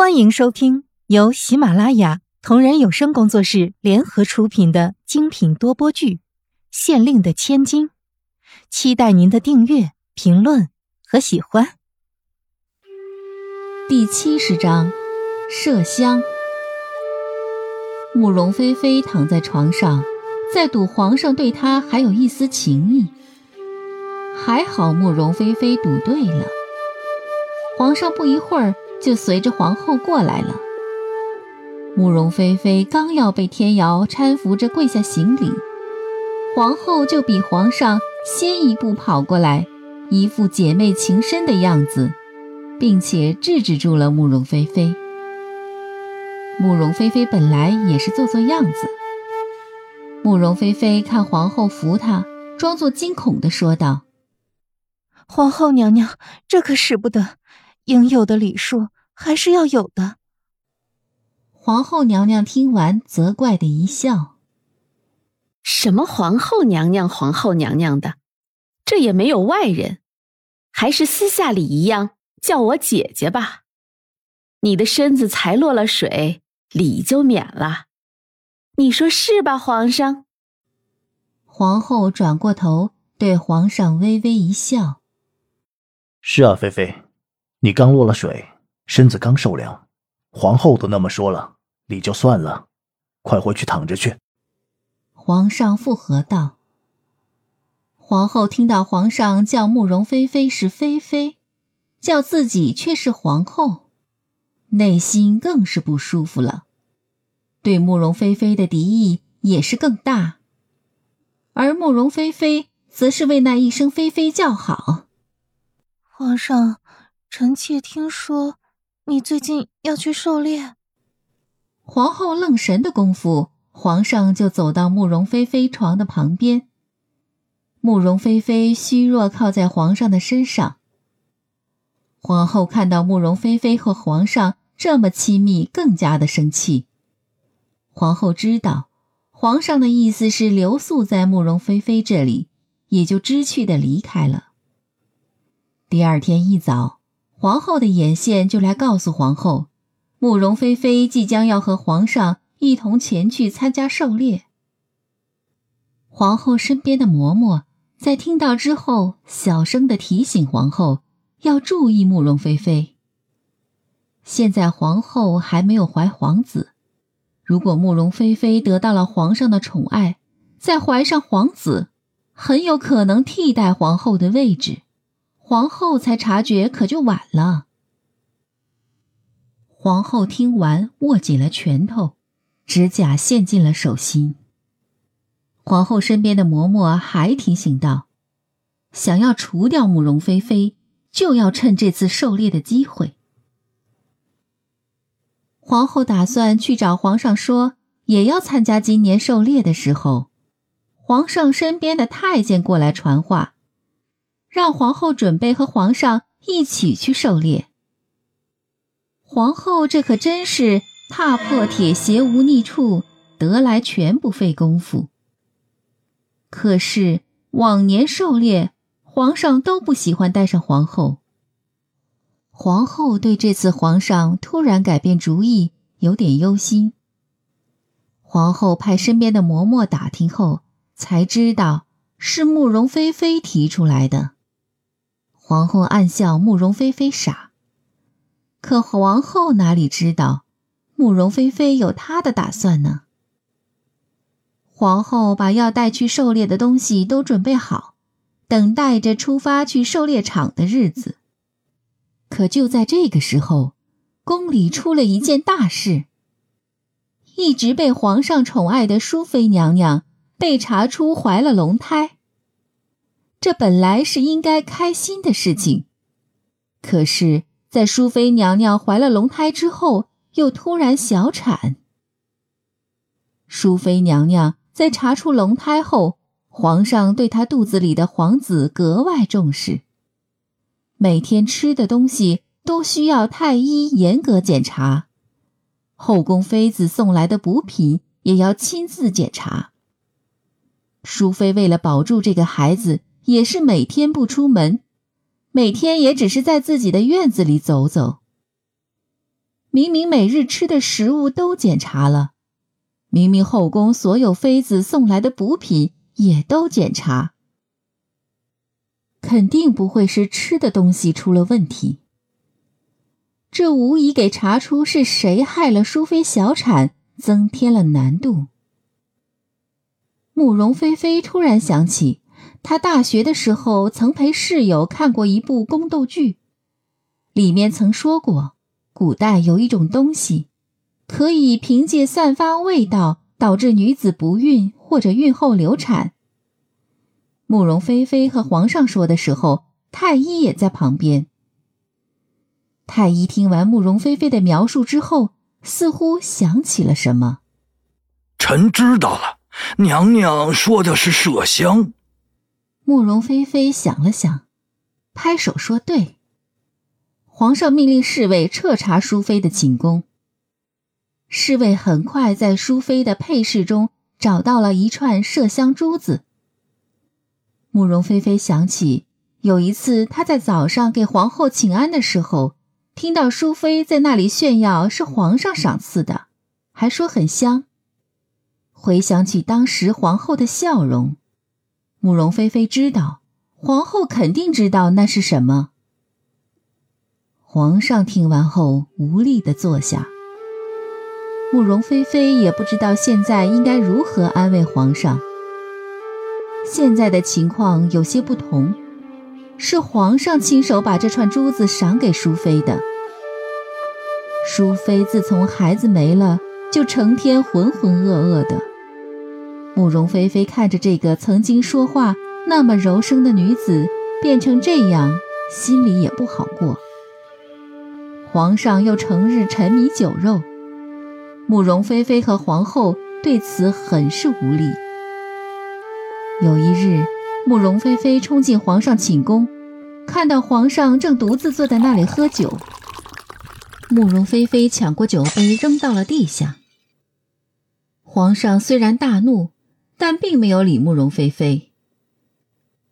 欢迎收听由喜马拉雅同人有声工作室联合出品的精品多播剧《县令的千金》，期待您的订阅、评论和喜欢。第七十章，麝香。慕容菲菲躺在床上，在赌皇上对她还有一丝情意。还好慕容菲菲赌对了，皇上不一会儿。就随着皇后过来了。慕容菲菲刚要被天瑶搀扶着跪下行礼，皇后就比皇上先一步跑过来，一副姐妹情深的样子，并且制止住了慕容菲菲。慕容菲菲本来也是做做样子。慕容菲菲看皇后扶她，装作惊恐的说道：“皇后娘娘，这可使不得。”应有的礼数还是要有的。皇后娘娘听完，责怪的一笑：“什么皇后娘娘，皇后娘娘的，这也没有外人，还是私下里一样叫我姐姐吧。你的身子才落了水，礼就免了。你说是吧，皇上？”皇后转过头对皇上微微一笑：“是啊，菲菲。”你刚落了水，身子刚受凉，皇后都那么说了，你就算了，快回去躺着去。皇上附和道。皇后听到皇上叫慕容菲菲是菲菲，叫自己却是皇后，内心更是不舒服了，对慕容菲菲的敌意也是更大。而慕容菲菲则是为那一声菲菲叫好。皇上。臣妾听说，你最近要去狩猎。皇后愣神的功夫，皇上就走到慕容菲菲床的旁边。慕容菲菲虚弱靠在皇上的身上。皇后看到慕容菲菲和皇上这么亲密，更加的生气。皇后知道，皇上的意思是留宿在慕容菲菲这里，也就知趣的离开了。第二天一早。皇后的眼线就来告诉皇后，慕容菲菲即将要和皇上一同前去参加狩猎。皇后身边的嬷嬷在听到之后，小声的提醒皇后要注意慕容菲菲。现在皇后还没有怀皇子，如果慕容菲菲得到了皇上的宠爱，再怀上皇子，很有可能替代皇后的位置。皇后才察觉，可就晚了。皇后听完，握紧了拳头，指甲陷进了手心。皇后身边的嬷嬷还提醒道：“想要除掉慕容菲菲，就要趁这次狩猎的机会。”皇后打算去找皇上说，也要参加今年狩猎的时候，皇上身边的太监过来传话。让皇后准备和皇上一起去狩猎。皇后这可真是踏破铁鞋无觅处，得来全不费工夫。可是往年狩猎，皇上都不喜欢带上皇后。皇后对这次皇上突然改变主意有点忧心。皇后派身边的嬷嬷打听后，才知道是慕容菲菲提出来的。皇后暗笑慕容菲菲傻，可皇后哪里知道，慕容菲菲有她的打算呢？皇后把要带去狩猎的东西都准备好，等待着出发去狩猎场的日子。可就在这个时候，宫里出了一件大事。一直被皇上宠爱的淑妃娘娘被查出怀了龙胎。这本来是应该开心的事情，可是，在淑妃娘娘怀了龙胎之后，又突然小产。淑妃娘娘在查出龙胎后，皇上对她肚子里的皇子格外重视，每天吃的东西都需要太医严格检查，后宫妃子送来的补品也要亲自检查。淑妃为了保住这个孩子。也是每天不出门，每天也只是在自己的院子里走走。明明每日吃的食物都检查了，明明后宫所有妃子送来的补品也都检查，肯定不会是吃的东西出了问题。这无疑给查出是谁害了淑妃小产增添了难度。慕容菲菲突然想起，他大学的时候曾陪室友看过一部宫斗剧，里面曾说过。古代有一种东西，可以凭借散发味道导致女子不孕或者孕后流产。慕容菲菲和皇上说的时候，太医也在旁边。太医听完慕容菲菲的描述之后，似乎想起了什么。臣知道了，娘娘说的是麝香。慕容菲菲想了想，拍手说：“对。”皇上命令侍卫彻查淑妃的寝宫。侍卫很快在淑妃的配饰中找到了一串麝香珠子。慕容菲菲想起有一次，她在早上给皇后请安的时候，听到淑妃在那里炫耀是皇上赏赐的，还说很香。回想起当时皇后的笑容，慕容菲菲知道皇后肯定知道那是什么。皇上听完后无力的坐下。慕容菲菲也不知道现在应该如何安慰皇上。现在的情况有些不同，是皇上亲手把这串珠子赏给淑妃的。淑妃自从孩子没了，就成天浑浑噩噩的。慕容菲菲看着这个曾经说话那么柔声的女子变成这样，心里也不好过。皇上又成日沉迷酒肉，慕容菲菲和皇后对此很是无力。有一日，慕容菲菲冲进皇上寝宫，看到皇上正独自坐在那里喝酒。慕容菲菲抢过酒杯扔到了地下。皇上虽然大怒，但并没有理慕容菲菲。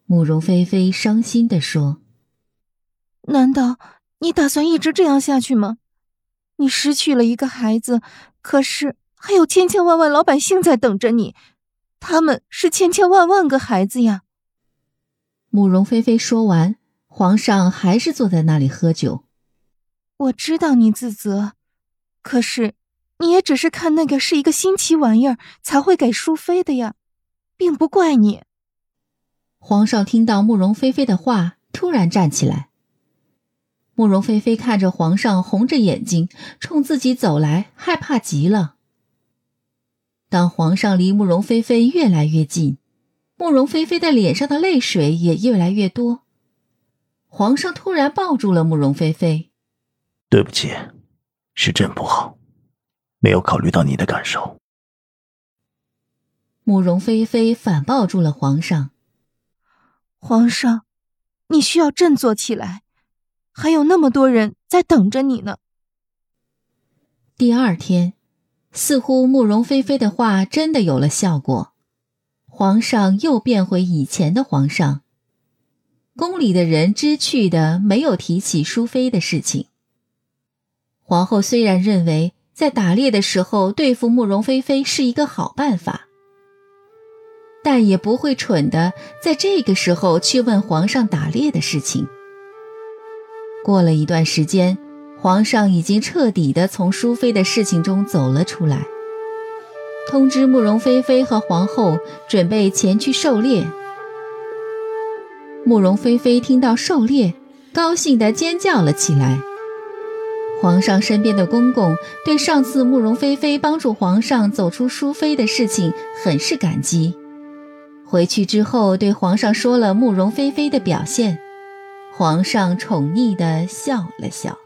慕容菲菲伤心地说：“难道？”你打算一直这样下去吗？你失去了一个孩子，可是还有千千万万老百姓在等着你，他们是千千万万个孩子呀。慕容菲菲说完，皇上还是坐在那里喝酒。我知道你自责，可是你也只是看那个是一个新奇玩意儿才会给淑妃的呀，并不怪你。皇上听到慕容菲菲的话，突然站起来。慕容菲菲看着皇上红着眼睛冲自己走来，害怕极了。当皇上离慕容菲菲越来越近，慕容菲菲的脸上的泪水也越来越多。皇上突然抱住了慕容菲菲：“对不起，是朕不好，没有考虑到你的感受。”慕容菲菲反抱住了皇上：“皇上，你需要振作起来。”还有那么多人在等着你呢。第二天，似乎慕容菲菲的话真的有了效果，皇上又变回以前的皇上。宫里的人知趣的没有提起淑妃的事情。皇后虽然认为在打猎的时候对付慕容菲菲是一个好办法，但也不会蠢的在这个时候去问皇上打猎的事情。过了一段时间，皇上已经彻底的从淑妃的事情中走了出来，通知慕容菲菲和皇后准备前去狩猎。慕容菲菲听到狩猎，高兴的尖叫了起来。皇上身边的公公对上次慕容菲菲帮助皇上走出淑妃的事情很是感激，回去之后对皇上说了慕容菲菲的表现。皇上宠溺的笑了笑。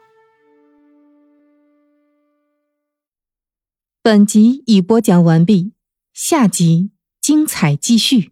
本集已播讲完毕，下集精彩继续。